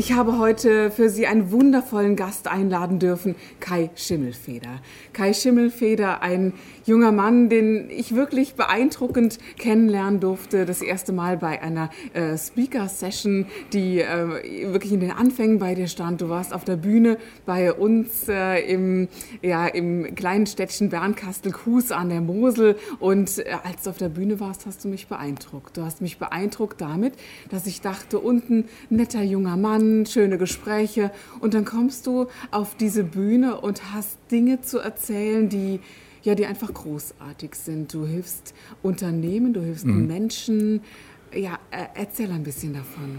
Ich habe heute für Sie einen wundervollen Gast einladen dürfen, Kai Schimmelfeder. Kai Schimmelfeder, ein junger Mann, den ich wirklich beeindruckend kennenlernen durfte. Das erste Mal bei einer äh, Speaker-Session, die äh, wirklich in den Anfängen bei dir stand. Du warst auf der Bühne bei uns äh, im, ja, im kleinen Städtchen Bernkastel-Kues an der Mosel. Und äh, als du auf der Bühne warst, hast du mich beeindruckt. Du hast mich beeindruckt damit, dass ich dachte, unten netter junger Mann, schöne Gespräche und dann kommst du auf diese Bühne und hast Dinge zu erzählen, die ja, die einfach großartig sind. Du hilfst Unternehmen, du hilfst mhm. Menschen. Ja, äh, erzähl ein bisschen davon.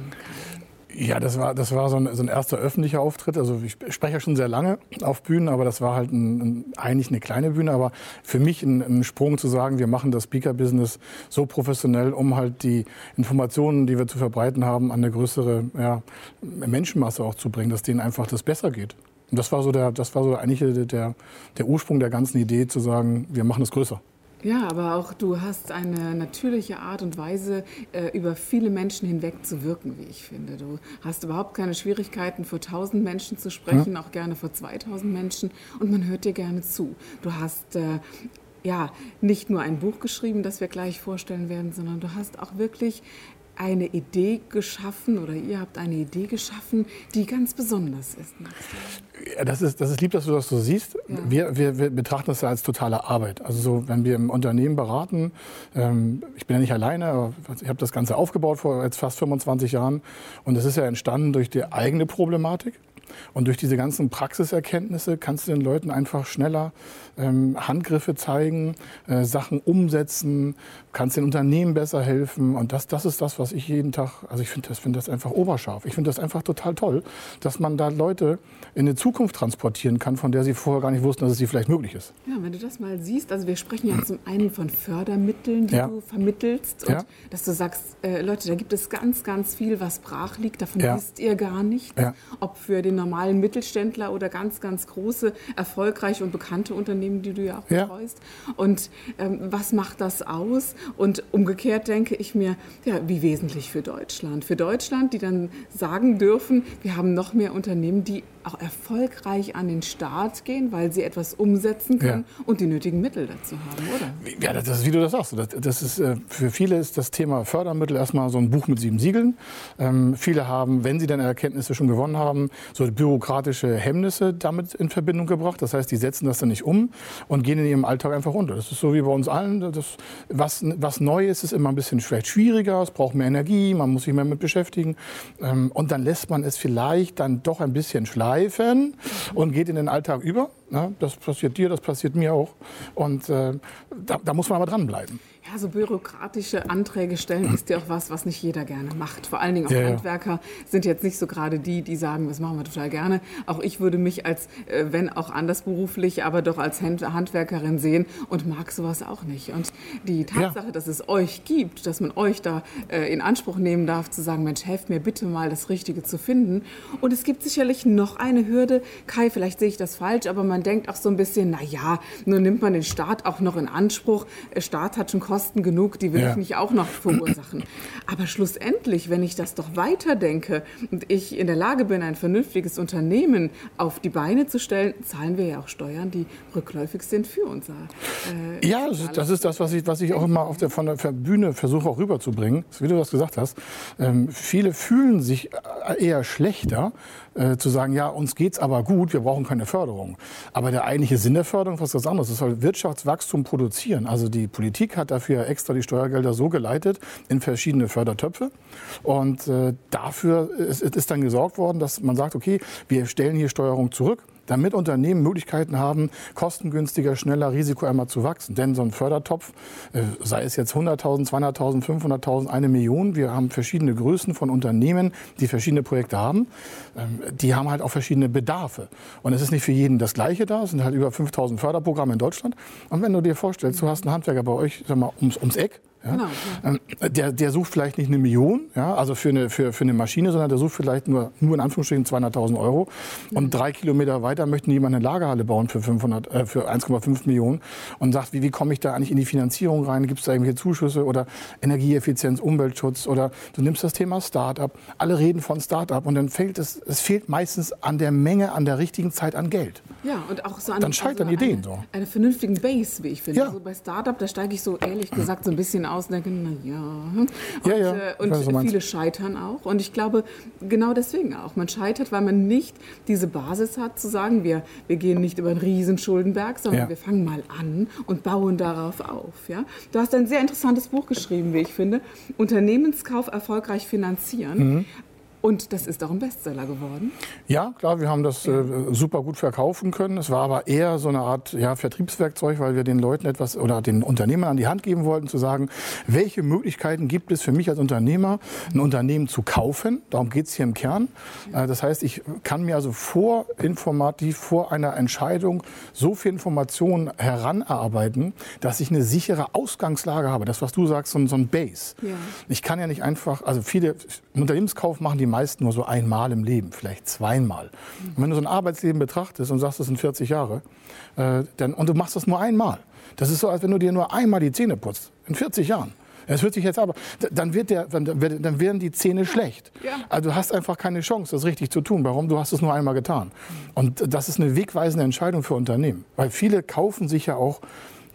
Ja, das war, das war so ein, so ein erster öffentlicher Auftritt. Also ich spreche ja schon sehr lange auf Bühnen, aber das war halt ein, ein, eigentlich eine kleine Bühne. Aber für mich ein, ein Sprung zu sagen, wir machen das Speaker-Business so professionell, um halt die Informationen, die wir zu verbreiten haben, an eine größere ja, Menschenmasse auch zu bringen, dass denen einfach das besser geht. Und das war so der, das war so eigentlich der, der Ursprung der ganzen Idee, zu sagen, wir machen es größer. Ja, aber auch du hast eine natürliche Art und Weise, äh, über viele Menschen hinweg zu wirken, wie ich finde. Du hast überhaupt keine Schwierigkeiten, vor 1000 Menschen zu sprechen, ja. auch gerne vor 2000 Menschen und man hört dir gerne zu. Du hast äh, ja nicht nur ein Buch geschrieben, das wir gleich vorstellen werden, sondern du hast auch wirklich eine Idee geschaffen oder ihr habt eine Idee geschaffen, die ganz besonders ist. Ja, das ist, das ist lieb, dass du das so siehst. Ja. Wir, wir, wir, betrachten das ja als totale Arbeit. Also so, wenn wir im Unternehmen beraten, ähm, ich bin ja nicht alleine, aber ich habe das Ganze aufgebaut vor jetzt fast 25 Jahren und das ist ja entstanden durch die eigene Problematik. Und durch diese ganzen Praxiserkenntnisse kannst du den Leuten einfach schneller ähm, Handgriffe zeigen, äh, Sachen umsetzen, kannst den Unternehmen besser helfen. Und das, das ist das, was ich jeden Tag, also ich finde das, find das einfach oberscharf. Ich finde das einfach total toll, dass man da Leute in eine Zukunft transportieren kann, von der sie vorher gar nicht wussten, dass es sie vielleicht möglich ist. Ja, wenn du das mal siehst, also wir sprechen ja zum einen von Fördermitteln, die ja. du vermittelst und ja. dass du sagst, äh, Leute, da gibt es ganz, ganz viel, was brach liegt, davon ja. wisst ihr gar nichts. Ob für den normalen Mittelständler oder ganz, ganz große, erfolgreiche und bekannte Unternehmen, die du ja auch betreust. Und ähm, was macht das aus? Und umgekehrt denke ich mir, ja, wie wesentlich für Deutschland. Für Deutschland, die dann sagen dürfen, wir haben noch mehr Unternehmen, die auch erfolgreich an den Start gehen, weil sie etwas umsetzen können ja. und die nötigen Mittel dazu haben, oder? Ja, das ist, wie du das sagst. Das, das ist, äh, für viele ist das Thema Fördermittel erstmal so ein Buch mit sieben Siegeln. Ähm, viele haben, wenn sie dann Erkenntnisse schon gewonnen haben, so bürokratische Hemmnisse damit in Verbindung gebracht. Das heißt, die setzen das dann nicht um und gehen in ihrem Alltag einfach runter. Das ist so wie bei uns allen. Das, was, was neu ist, ist immer ein bisschen vielleicht schwieriger. Es braucht mehr Energie, man muss sich mehr mit beschäftigen. Ähm, und dann lässt man es vielleicht dann doch ein bisschen schlafen schleifen und geht in den Alltag über. Das passiert dir, das passiert mir auch. Und äh, da, da muss man aber dranbleiben. Ja, so bürokratische Anträge stellen ist ja auch was, was nicht jeder gerne macht. Vor allen Dingen auch ja, Handwerker sind jetzt nicht so gerade die, die sagen, das machen wir total gerne. Auch ich würde mich als, äh, wenn auch anders beruflich, aber doch als Handwerkerin sehen und mag sowas auch nicht. Und die Tatsache, ja. dass es euch gibt, dass man euch da äh, in Anspruch nehmen darf, zu sagen, Mensch, helft mir bitte mal, das Richtige zu finden. Und es gibt sicherlich noch eine Hürde. Kai, vielleicht sehe ich das falsch, aber man denkt auch so ein bisschen, na ja, nun nimmt man den Staat auch noch in Anspruch. Der Staat hat schon Kosten genug, die will ja. ich nicht auch noch verursachen. Aber schlussendlich, wenn ich das doch weiterdenke und ich in der Lage bin, ein vernünftiges Unternehmen auf die Beine zu stellen, zahlen wir ja auch Steuern, die rückläufig sind für unser. Äh, ja, das ist das, was ich, was ich auch immer auf der, von der Bühne versuche auch rüberzubringen, wie du das gesagt hast. Ähm, viele fühlen sich eher schlechter, äh, zu sagen, ja, uns geht's aber gut, wir brauchen keine Förderung. Aber der eigentliche Sinn der Förderung ist was anderes. Es soll Wirtschaftswachstum produzieren. Also die Politik hat dafür extra die Steuergelder so geleitet in verschiedene Fördertöpfe. Und äh, dafür ist, ist dann gesorgt worden, dass man sagt, okay, wir stellen hier Steuerung zurück damit Unternehmen Möglichkeiten haben, kostengünstiger, schneller, risikoärmer zu wachsen. Denn so ein Fördertopf, äh, sei es jetzt 100.000, 200.000, 500.000, eine Million, wir haben verschiedene Größen von Unternehmen, die verschiedene Projekte haben, ähm, die haben halt auch verschiedene Bedarfe. Und es ist nicht für jeden das Gleiche da, es sind halt über 5.000 Förderprogramme in Deutschland. Und wenn du dir vorstellst, du hast einen Handwerker bei euch, sag mal, ums, ums Eck, ja? Genau, ja. Ähm, der, der sucht vielleicht nicht eine Million, ja, also für eine, für, für eine Maschine, sondern der sucht vielleicht nur, nur in Anführungsstrichen 200.000 Euro. Und mhm. drei Kilometer weiter möchten jemand eine Lagerhalle bauen für, 500, äh, für 1,5 Millionen und sagt, wie, wie komme ich da eigentlich in die Finanzierung rein? Gibt es da irgendwelche Zuschüsse oder Energieeffizienz, Umweltschutz oder du nimmst das Thema Start-up. Alle reden von Start-up und dann fehlt es, es fehlt meistens an der Menge, an der richtigen Zeit an Geld. Ja, und auch so an Dann scheitern also Ideen eine, so. Eine vernünftigen Base, wie ich finde. Ja. Also bei Start-up, da steige ich so ehrlich gesagt so ein bisschen aus und denke, na ja. Und, ja. Äh, und weiß, viele scheitern auch. Und ich glaube, genau deswegen auch. Man scheitert, weil man nicht diese Basis hat, zu sagen, wir, wir gehen nicht über einen riesen Schuldenberg, sondern ja. wir fangen mal an und bauen darauf auf. Ja? Du hast ein sehr interessantes Buch geschrieben, wie ich finde. Unternehmenskauf erfolgreich finanzieren. Mhm. Und das ist auch ein Bestseller geworden. Ja, klar, wir haben das äh, super gut verkaufen können. Es war aber eher so eine Art ja, Vertriebswerkzeug, weil wir den Leuten etwas oder den Unternehmern an die Hand geben wollten, zu sagen, welche Möglichkeiten gibt es für mich als Unternehmer, ein Unternehmen zu kaufen. Darum geht es hier im Kern. Äh, das heißt, ich kann mir also vor informativ, vor einer Entscheidung so viel Informationen heranarbeiten, dass ich eine sichere Ausgangslage habe. Das, was du sagst, so, so ein Base. Ja. Ich kann ja nicht einfach, also viele Unternehmenskauf machen die meisten nur so einmal im Leben, vielleicht zweimal. Und wenn du so ein Arbeitsleben betrachtest und sagst, das sind 40 Jahre, äh, dann, und du machst das nur einmal. Das ist so, als wenn du dir nur einmal die Zähne putzt. In 40 Jahren. Das hört sich jetzt aber, dann, wird der, dann, dann werden die Zähne schlecht. Ja. Also du hast einfach keine Chance, das richtig zu tun. Warum? Du hast es nur einmal getan. Und das ist eine wegweisende Entscheidung für Unternehmen. Weil viele kaufen sich ja auch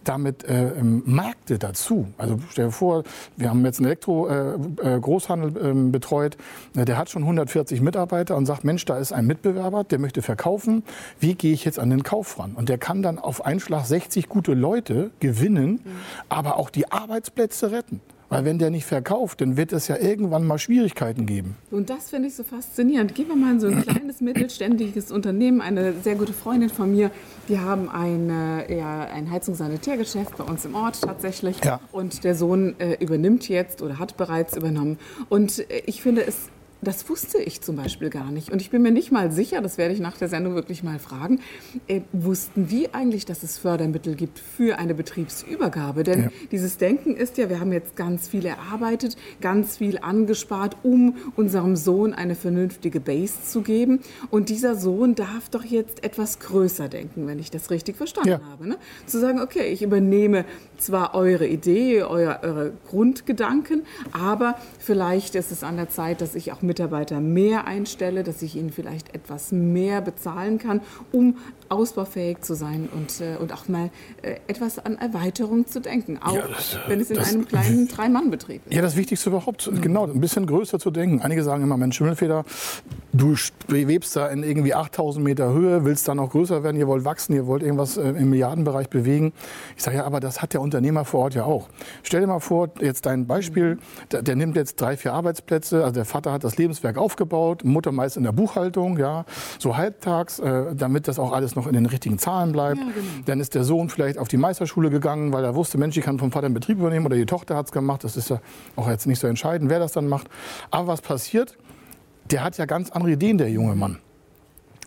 damit äh, ähm, Märkte dazu. Also stell dir vor, wir haben jetzt einen Elektro-Großhandel äh, äh, betreut, der hat schon 140 Mitarbeiter und sagt, Mensch, da ist ein Mitbewerber, der möchte verkaufen. Wie gehe ich jetzt an den Kauf ran? Und der kann dann auf einen Schlag 60 gute Leute gewinnen, mhm. aber auch die Arbeitsplätze retten. Weil wenn der nicht verkauft, dann wird es ja irgendwann mal Schwierigkeiten geben. Und das finde ich so faszinierend. Gehen wir mal in so ein kleines mittelständiges Unternehmen. Eine sehr gute Freundin von mir, die haben ein, ja, ein Heizungssanitärgeschäft bei uns im Ort tatsächlich. Ja. Und der Sohn äh, übernimmt jetzt oder hat bereits übernommen. Und äh, ich finde es das wusste ich zum Beispiel gar nicht. Und ich bin mir nicht mal sicher, das werde ich nach der Sendung wirklich mal fragen, äh, wussten die eigentlich, dass es Fördermittel gibt für eine Betriebsübergabe? Denn ja. dieses Denken ist ja, wir haben jetzt ganz viel erarbeitet, ganz viel angespart, um unserem Sohn eine vernünftige Base zu geben. Und dieser Sohn darf doch jetzt etwas größer denken, wenn ich das richtig verstanden ja. habe. Ne? Zu sagen, okay, ich übernehme zwar eure Idee, euer, eure Grundgedanken, aber vielleicht ist es an der Zeit, dass ich auch Mitarbeiter mehr einstelle, dass ich ihnen vielleicht etwas mehr bezahlen kann, um ausbaufähig zu sein und, äh, und auch mal äh, etwas an Erweiterung zu denken, auch ja, das, wenn es in das, einem kleinen Drei-Mann-Betrieb ist. Ja, das Wichtigste überhaupt, mhm. genau, ein bisschen größer zu denken. Einige sagen immer, Mensch, Schimmelfeder, du schwebst da in irgendwie 8000 Meter Höhe, willst dann noch größer werden, ihr wollt wachsen, ihr wollt irgendwas äh, im Milliardenbereich bewegen. Ich sage ja, aber das hat der Unternehmer vor Ort ja auch. Stell dir mal vor, jetzt dein Beispiel, der, der nimmt jetzt drei, vier Arbeitsplätze, also der Vater hat das Lebenswerk aufgebaut, Mutter meist in der Buchhaltung, ja, so halbtags, äh, damit das auch alles noch in den richtigen Zahlen bleibt. Ja, genau. Dann ist der Sohn vielleicht auf die Meisterschule gegangen, weil er wusste, Mensch, ich kann vom Vater einen Betrieb übernehmen oder die Tochter hat es gemacht. Das ist ja auch jetzt nicht so entscheidend, wer das dann macht. Aber was passiert? Der hat ja ganz andere Ideen, der junge Mann.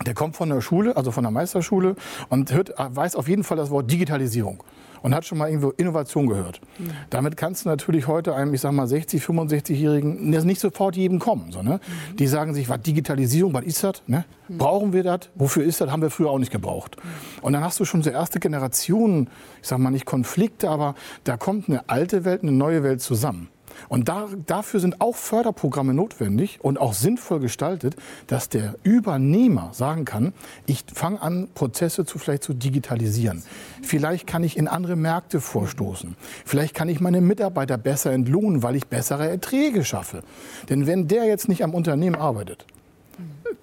Der kommt von der Schule, also von der Meisterschule und hört, weiß auf jeden Fall das Wort Digitalisierung und hat schon mal irgendwo Innovation gehört. Mhm. Damit kannst du natürlich heute einem, ich sag mal, 60, 65-Jährigen nicht sofort jedem kommen. So, ne? Mhm. Die sagen sich, was Digitalisierung, was ist das? Ne? Mhm. Brauchen wir das? Wofür ist das? Haben wir früher auch nicht gebraucht. Und dann hast du schon so erste Generationen, ich sag mal nicht Konflikte, aber da kommt eine alte Welt, eine neue Welt zusammen. Und da, dafür sind auch Förderprogramme notwendig und auch sinnvoll gestaltet, dass der Übernehmer sagen kann, ich fange an, Prozesse zu, vielleicht zu digitalisieren. Vielleicht kann ich in andere Märkte vorstoßen. Vielleicht kann ich meine Mitarbeiter besser entlohnen, weil ich bessere Erträge schaffe. Denn wenn der jetzt nicht am Unternehmen arbeitet,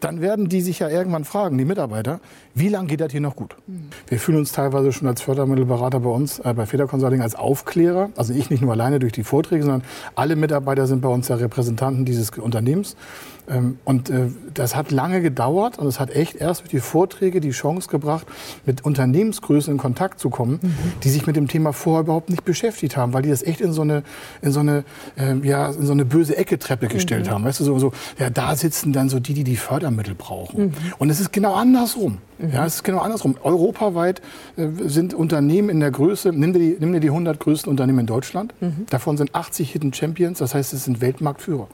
dann werden die sich ja irgendwann fragen, die Mitarbeiter, wie lange geht das hier noch gut? Mhm. Wir fühlen uns teilweise schon als Fördermittelberater bei uns, äh, bei Feder Consulting, als Aufklärer. Also ich nicht nur alleine durch die Vorträge, sondern alle Mitarbeiter sind bei uns ja Repräsentanten dieses Unternehmens. Ähm, und äh, das hat lange gedauert und es hat echt erst durch die Vorträge die Chance gebracht, mit Unternehmensgrößen in Kontakt zu kommen, mhm. die sich mit dem Thema vorher überhaupt nicht beschäftigt haben, weil die das echt in so eine, in so eine, äh, ja, in so eine böse Ecke-Treppe gestellt mhm. haben. Weißt du, so, so, ja, da sitzen dann so die, die die Fördermittel brauchen. Mhm. Und es ist genau andersrum. Ja, es ist genau andersrum. Europaweit äh, sind Unternehmen in der Größe, nimm dir, die, nimm dir die 100 größten Unternehmen in Deutschland, mhm. davon sind 80 Hidden Champions, das heißt, es sind Weltmarktführer.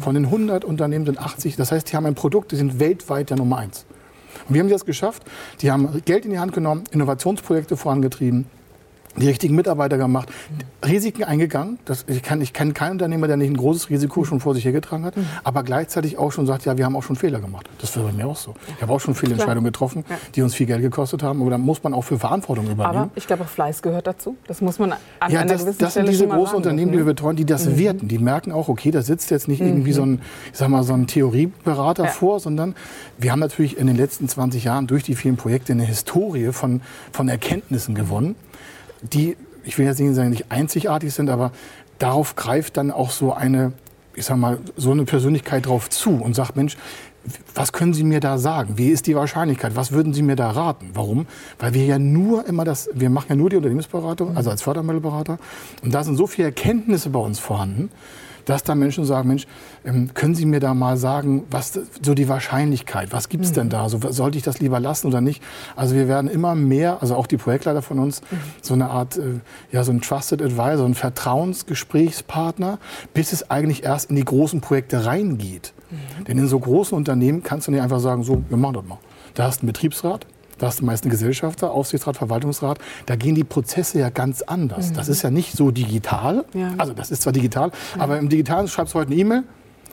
Von den 100 Unternehmen sind 80, das heißt, die haben ein Produkt, die sind weltweit der Nummer eins. Und wie haben das geschafft? Die haben Geld in die Hand genommen, Innovationsprojekte vorangetrieben, die richtigen Mitarbeiter gemacht, Risiken eingegangen. Das, ich, kann, ich kenne keinen Unternehmer, der nicht ein großes Risiko schon vor sich hergetragen hat, mhm. aber gleichzeitig auch schon sagt, ja, wir haben auch schon Fehler gemacht. Das wäre bei mir auch so. Ich habe auch schon viele Entscheidungen getroffen, die uns viel Geld gekostet haben, aber da muss man auch für Verantwortung übernehmen. Aber ich glaube, auch Fleiß gehört dazu. Das muss man an ja, einer das, gewissen das sind diese großen Unternehmen, die wir betreuen, die das mhm. werten. Die merken auch, okay, da sitzt jetzt nicht mhm. irgendwie so ein, ich sag mal, so ein Theorieberater ja. vor, sondern wir haben natürlich in den letzten 20 Jahren durch die vielen Projekte eine Historie von, von Erkenntnissen gewonnen die, ich will jetzt nicht sagen, nicht einzigartig sind, aber darauf greift dann auch so eine, ich sag mal, so eine Persönlichkeit drauf zu und sagt, Mensch, was können Sie mir da sagen? Wie ist die Wahrscheinlichkeit? Was würden Sie mir da raten? Warum? Weil wir ja nur immer das, wir machen ja nur die Unternehmensberatung, also als Fördermittelberater. Und da sind so viele Erkenntnisse bei uns vorhanden, dass da Menschen sagen, Mensch, ähm, können Sie mir da mal sagen, was so die Wahrscheinlichkeit, was gibt es mhm. denn da? So, sollte ich das lieber lassen oder nicht? Also wir werden immer mehr, also auch die Projektleiter von uns, mhm. so eine Art, äh, ja, so ein Trusted Advisor, ein Vertrauensgesprächspartner, bis es eigentlich erst in die großen Projekte reingeht. Mhm. Denn in so großen Unternehmen kannst du nicht einfach sagen, so, wir machen das mal. Da hast du einen Betriebsrat, da hast du meist einen Gesellschafter, Aufsichtsrat, Verwaltungsrat. Da gehen die Prozesse ja ganz anders. Mhm. Das ist ja nicht so digital. Ja. Also das ist zwar digital, ja. aber im Digitalen schreibst du heute eine E-Mail,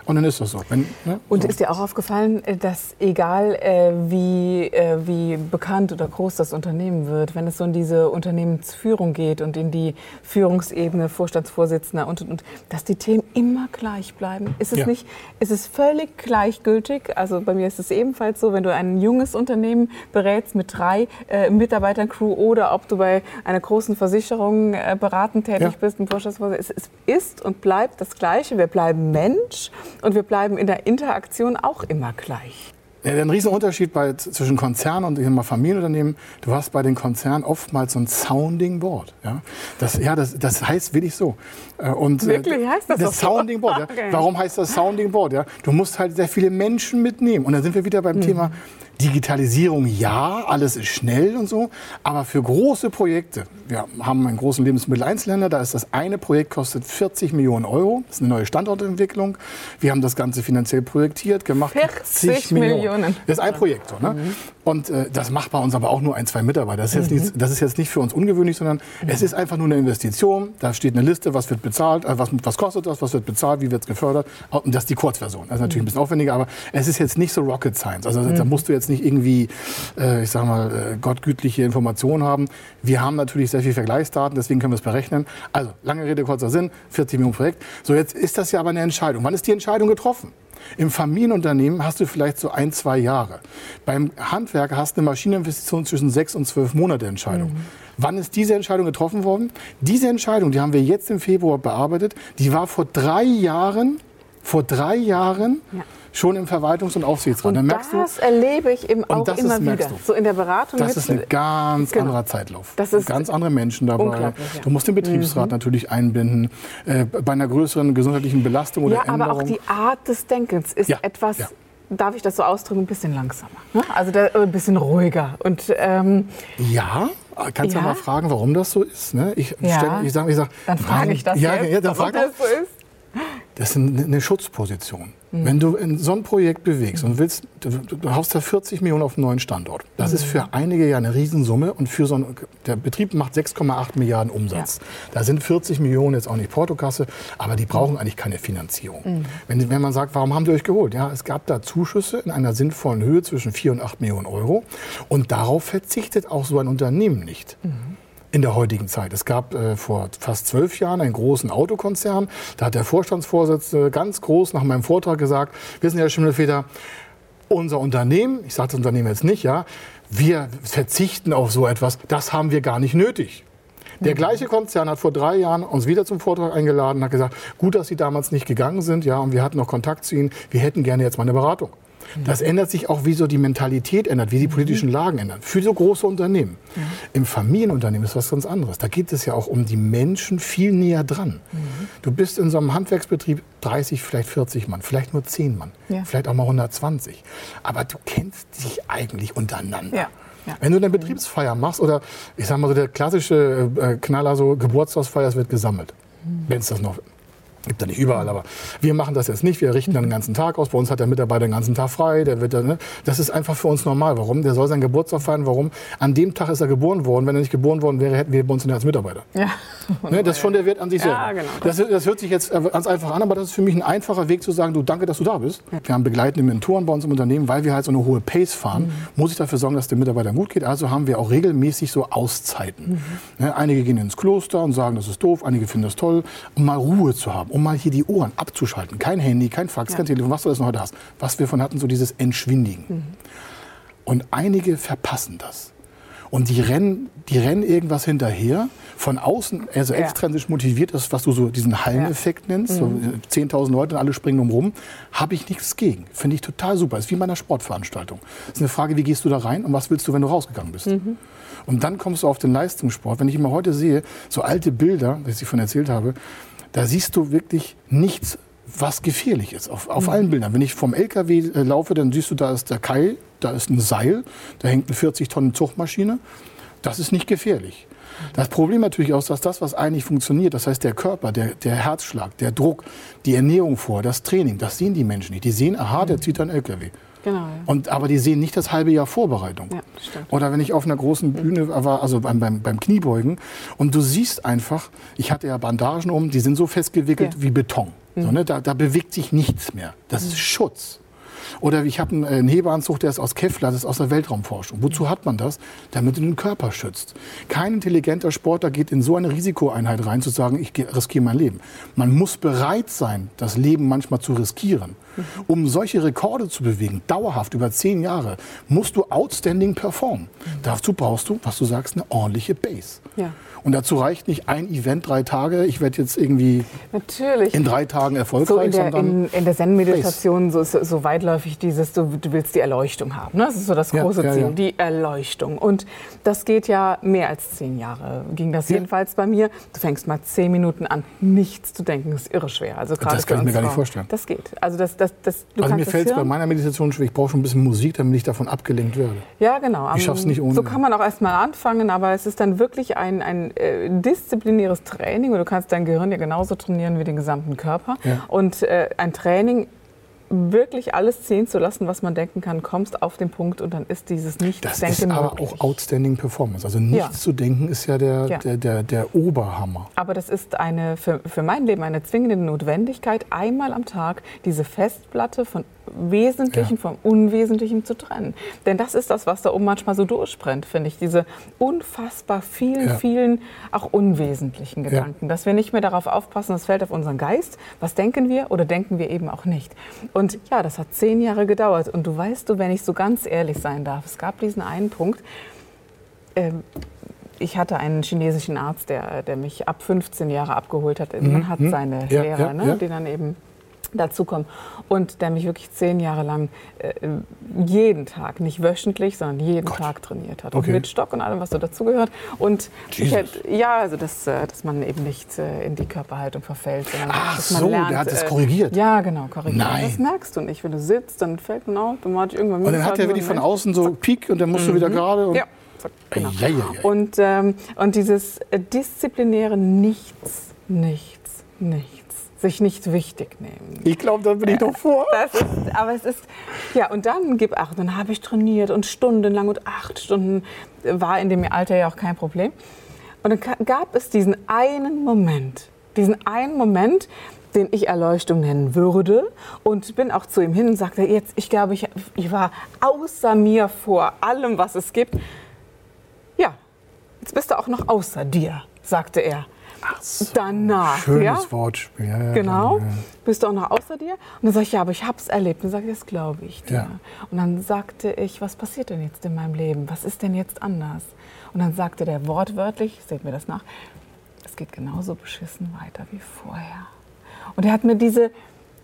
und dann ist das so. Wenn, ne? Und so. ist dir auch aufgefallen, äh, dass egal äh, wie, äh, wie bekannt oder groß das Unternehmen wird, wenn es so in diese Unternehmensführung geht und in die Führungsebene, Vorstandsvorsitzender und, und, und dass die Themen immer gleich bleiben? Ist es ja. nicht, ist es völlig gleichgültig? Also bei mir ist es ebenfalls so, wenn du ein junges Unternehmen berätst mit drei äh, Mitarbeitern, Crew oder ob du bei einer großen Versicherung äh, beratend tätig ja. bist, ein Vorstandsvorsitzender, es, es ist und bleibt das Gleiche. Wir bleiben Mensch und wir bleiben in der Interaktion auch immer gleich. Ja, ein Riesenunterschied bei, zwischen Konzernen und mal Familienunternehmen. Du hast bei den Konzernen oftmals so ein Sounding Board. Ja, das, ja, das, das heißt wirklich so. Äh, und, äh, Wirklich heißt das, das Sounding Board. Ja. Okay. Warum heißt das Sounding Board? Ja? Du musst halt sehr viele Menschen mitnehmen. Und dann sind wir wieder beim mhm. Thema Digitalisierung ja, alles ist schnell und so, aber für große Projekte, wir haben einen großen Lebensmitteleinzelhändler, da ist das eine Projekt kostet 40 Millionen Euro, das ist eine neue Standortentwicklung. Wir haben das Ganze finanziell projektiert, gemacht. 40 Millionen. Millionen. Das ist ein Projekt. So, ne? Mhm. Und äh, das macht bei uns aber auch nur ein, zwei Mitarbeiter. Das ist, jetzt, mhm. nicht, das ist jetzt nicht für uns ungewöhnlich, sondern mhm. es ist einfach nur eine Investition. Da steht eine Liste, was wird bezahlt, äh, was, was kostet das, was wird bezahlt, wie wird es gefördert. Und das ist die Kurzversion. Das ist natürlich ein bisschen aufwendiger, aber es ist jetzt nicht so Rocket Science. Also da mhm. musst du jetzt nicht irgendwie, äh, ich sag mal, äh, gottgütliche Informationen haben. Wir haben natürlich sehr viel Vergleichsdaten, deswegen können wir es berechnen. Also, lange Rede, kurzer Sinn, 40 Millionen Projekt. So, jetzt ist das ja aber eine Entscheidung. Wann ist die Entscheidung getroffen? Im Familienunternehmen hast du vielleicht so ein, zwei Jahre. Beim Handwerker hast du eine Maschineninvestition zwischen sechs und zwölf Monate Entscheidung. Mhm. Wann ist diese Entscheidung getroffen worden? Diese Entscheidung, die haben wir jetzt im Februar bearbeitet, die war vor drei Jahren, vor drei Jahren ja schon im Verwaltungs- und Aufsichtsrat. Und das du, erlebe ich im, auch immer ist, wieder. So in der Beratung. Das ist ein ganz genau. anderer Zeitlauf. Das ist ganz andere Menschen dabei. Ja. Du musst den Betriebsrat mhm. natürlich einbinden. Äh, bei einer größeren gesundheitlichen Belastung oder ja, Änderung. aber auch die Art des Denkens ist ja. etwas darf ich das so ausdrücken, ein bisschen langsamer. Ne? Also da, ein bisschen ruhiger. Und, ähm, ja, kannst du ja. mal fragen, warum das so ist. Ne? Ich, ja. stell, ich sage, ich sag, dann frage ich das ja, jetzt, ja, dann warum frag das so ist. Das ist eine Schutzposition. Mhm. Wenn du in so ein Projekt bewegst und willst, du, du haust da 40 Millionen auf einen neuen Standort. Das mhm. ist für einige ja eine Riesensumme und für so ein, der Betrieb macht 6,8 Milliarden Umsatz. Ja. Da sind 40 Millionen jetzt auch nicht Portokasse, aber die brauchen eigentlich keine Finanzierung. Mhm. Wenn, wenn man sagt, warum haben die euch geholt? Ja, es gab da Zuschüsse in einer sinnvollen Höhe zwischen 4 und 8 Millionen Euro und darauf verzichtet auch so ein Unternehmen nicht. In der heutigen Zeit. Es gab äh, vor fast zwölf Jahren einen großen Autokonzern. Da hat der Vorstandsvorsitzende ganz groß nach meinem Vortrag gesagt, wissen Sie, Herr Schimmelfeder, unser Unternehmen, ich sage das Unternehmen jetzt nicht, ja, wir verzichten auf so etwas, das haben wir gar nicht nötig. Der gleiche Konzern hat vor drei Jahren uns wieder zum Vortrag eingeladen und hat gesagt, gut, dass Sie damals nicht gegangen sind, ja, und wir hatten noch Kontakt zu Ihnen, wir hätten gerne jetzt mal eine Beratung. Das ändert sich auch, wie so die Mentalität ändert, wie die politischen Lagen ändern. Für so große Unternehmen. Mhm. Im Familienunternehmen ist was ganz anderes. Da geht es ja auch um die Menschen viel näher dran. Mhm. Du bist in so einem Handwerksbetrieb 30, vielleicht 40 Mann, vielleicht nur 10 Mann, ja. vielleicht auch mal 120. Aber du kennst dich eigentlich untereinander. Ja. Ja. Wenn du eine Betriebsfeier machst oder ich sag mal so der klassische äh, Knaller so Geburtstagsfeier, es wird gesammelt. Mhm. Wenn es das noch Gibt ja nicht überall, aber wir machen das jetzt nicht. Wir richten dann den ganzen Tag aus. Bei uns hat der Mitarbeiter den ganzen Tag frei. Der wird dann, ne? Das ist einfach für uns normal. Warum? Der soll seinen Geburtstag feiern. Warum? An dem Tag ist er geboren worden. Wenn er nicht geboren worden wäre, hätten wir bei uns ihn als Mitarbeiter. Ja. Ne? Das ist schon der Wert an sich selber. Ja, genau. das, das, hört sich jetzt ganz einfach an, aber das ist für mich ein einfacher Weg zu sagen, du danke, dass du da bist. Wir haben begleitende Mentoren bei uns im Unternehmen, weil wir halt so eine hohe Pace fahren, mhm. muss ich dafür sorgen, dass dem Mitarbeiter gut geht. Also haben wir auch regelmäßig so Auszeiten. Mhm. Ne? Einige gehen ins Kloster und sagen, das ist doof. Einige finden das toll, um mal Ruhe zu haben, um mal hier die Ohren abzuschalten. Kein Handy, kein Fax, ja. kein Telefon, was du alles noch heute hast. Was wir von hatten, so dieses Entschwindigen. Mhm. Und einige verpassen das. Und die rennen, die rennen irgendwas hinterher, von außen, also extrinsisch motiviert ist, was du so diesen Halleneffekt ja. nennst, mhm. so 10.000 Leute und alle springen umrum, habe ich nichts gegen. Finde ich total super. Ist wie bei einer Sportveranstaltung. Das ist eine Frage, wie gehst du da rein und was willst du, wenn du rausgegangen bist? Mhm. Und dann kommst du auf den Leistungssport. Wenn ich immer heute sehe, so alte Bilder, was ich von erzählt habe, da siehst du wirklich nichts, was gefährlich ist. Auf, auf mhm. allen Bildern. Wenn ich vom LKW äh, laufe, dann siehst du, da ist der Keil, da ist ein Seil, da hängt eine 40 Tonnen Zuchtmaschine. Das ist nicht gefährlich. Das Problem natürlich auch, dass das, was eigentlich funktioniert, das heißt der Körper, der, der Herzschlag, der Druck, die Ernährung vor, das Training, das sehen die Menschen nicht. Die sehen, aha, der mhm. zieht einen LKW. Genau. Und, aber die sehen nicht das halbe Jahr Vorbereitung. Ja, Oder wenn ich auf einer großen Bühne war, also beim, beim, beim Kniebeugen, und du siehst einfach, ich hatte ja Bandagen um, die sind so festgewickelt ja. wie Beton. Mhm. So, ne? da, da bewegt sich nichts mehr. Das mhm. ist Schutz. Oder ich habe einen, Hebeanzug, der ist aus Kevlar, das ist aus der Weltraumforschung. Wozu hat man das? Damit du den Körper schützt. Kein intelligenter Sportler geht in so eine Risikoeinheit rein, zu sagen, ich riskiere mein Leben. Man muss bereit sein, das Leben manchmal zu riskieren. Um solche Rekorde zu bewegen, dauerhaft über zehn Jahre, musst du outstanding performen. Dazu brauchst du, was du sagst, eine ordentliche Base. Ja. Und dazu reicht nicht ein Event, drei Tage. Ich werde jetzt irgendwie Natürlich. in drei Tagen erfolgreich. So in der, in, in der Zen-Meditation so, so, so, weitläufig dieses, du, du, willst die Erleuchtung haben. Ne? Das ist so das große ja, ja, Ziel, ja. die Erleuchtung. Und das geht ja mehr als zehn Jahre. Ging das jedenfalls bei mir. Du fängst mal zehn Minuten an, nichts zu denken. Das ist irre schwer. Also das kann ich mir gar nicht vorstellen. Das geht. Also, das, das, das, du also mir fällt es bei meiner Meditation schwer. Ich brauche schon ein bisschen Musik, damit ich davon abgelenkt werde. Ja, genau. Ich schaffe es nicht ohne. So kann man auch erst mal anfangen, aber es ist dann wirklich ein, ein äh, disziplinäres Training und du kannst dein Gehirn ja genauso trainieren wie den gesamten Körper. Ja. Und äh, ein Training wirklich alles ziehen zu lassen, was man denken kann, kommst auf den Punkt und dann ist dieses Nichts-Denken Das ist aber möglich. auch Outstanding Performance. Also nichts ja. zu denken ist ja der, ja. Der, der, der Oberhammer. Aber das ist eine, für, für mein Leben eine zwingende Notwendigkeit, einmal am Tag diese Festplatte von Wesentlichen ja. vom Unwesentlichen zu trennen. Denn das ist das, was da oben manchmal so durchbrennt, finde ich. Diese unfassbar vielen, ja. vielen auch unwesentlichen Gedanken. Ja. Dass wir nicht mehr darauf aufpassen, das fällt auf unseren Geist. Was denken wir oder denken wir eben auch nicht? Und ja, das hat zehn Jahre gedauert. Und du weißt du, wenn ich so ganz ehrlich sein darf, es gab diesen einen Punkt, ähm, ich hatte einen chinesischen Arzt, der, der mich ab 15 Jahre abgeholt hat. Man mhm. hat mhm. seine Lehrer, ne, die dann eben dazukommen. Und der mich wirklich zehn Jahre lang äh, jeden Tag, nicht wöchentlich, sondern jeden Gott. Tag trainiert hat. Okay. Und mit Stock und allem, was so dazugehört. Und hätte, ja, also dass, äh, dass man eben nicht äh, in die Körperhaltung verfällt. Ach so, lernt, der hat es äh, korrigiert? Ja, genau, korrigiert. Nein. Das merkst du nicht. Wenn du sitzt, dann fällt man automatisch irgendwann Und dann hat er wirklich von außen so Peak und dann musst du wieder mhm. gerade. Ja. Genau. Ja, ja, ja. Und, ähm, und dieses äh, disziplinäre Nichts, Nichts, Nichts sich nicht wichtig nehmen. Ich glaube, da bin ich doch vor. Ist, aber es ist, ja, und dann gib acht. Dann habe ich trainiert und stundenlang und acht Stunden war in dem Alter ja auch kein Problem. Und dann gab es diesen einen Moment, diesen einen Moment, den ich Erleuchtung nennen würde. Und bin auch zu ihm hin und sagte, jetzt, ich glaube, ich, ich war außer mir vor allem, was es gibt. Ja, jetzt bist du auch noch außer dir, sagte er. So, danach. Schönes ja? Wortspiel. Ja, ja, genau. Ja, Bist du auch noch außer dir? Und dann sage ich, ja, aber ich habe es erlebt. Und dann sage ich, das glaube ich dir. Und dann sagte ich, was passiert denn jetzt in meinem Leben? Was ist denn jetzt anders? Und dann sagte der wortwörtlich, seht mir das nach, es geht genauso beschissen weiter wie vorher. Und er hat mir diese,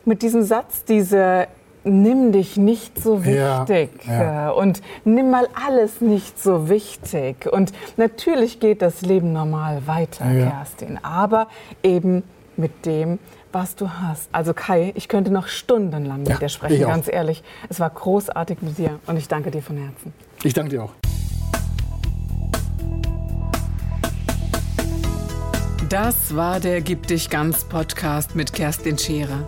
mit diesem Satz diese nimm dich nicht so Ja, wichtig ja. äh, und nimm mal alles nicht so wichtig. Und natürlich geht das Leben normal weiter, Ja. Kerstin, aber eben mit dem, was du hast. Also Kai, ich könnte noch stundenlang mit Ja, dir sprechen, ganz ehrlich. Es war großartig mit dir und ich danke dir von Herzen. Ich danke dir auch. Das war der Gib dich ganz Podcast mit Kerstin Scherer.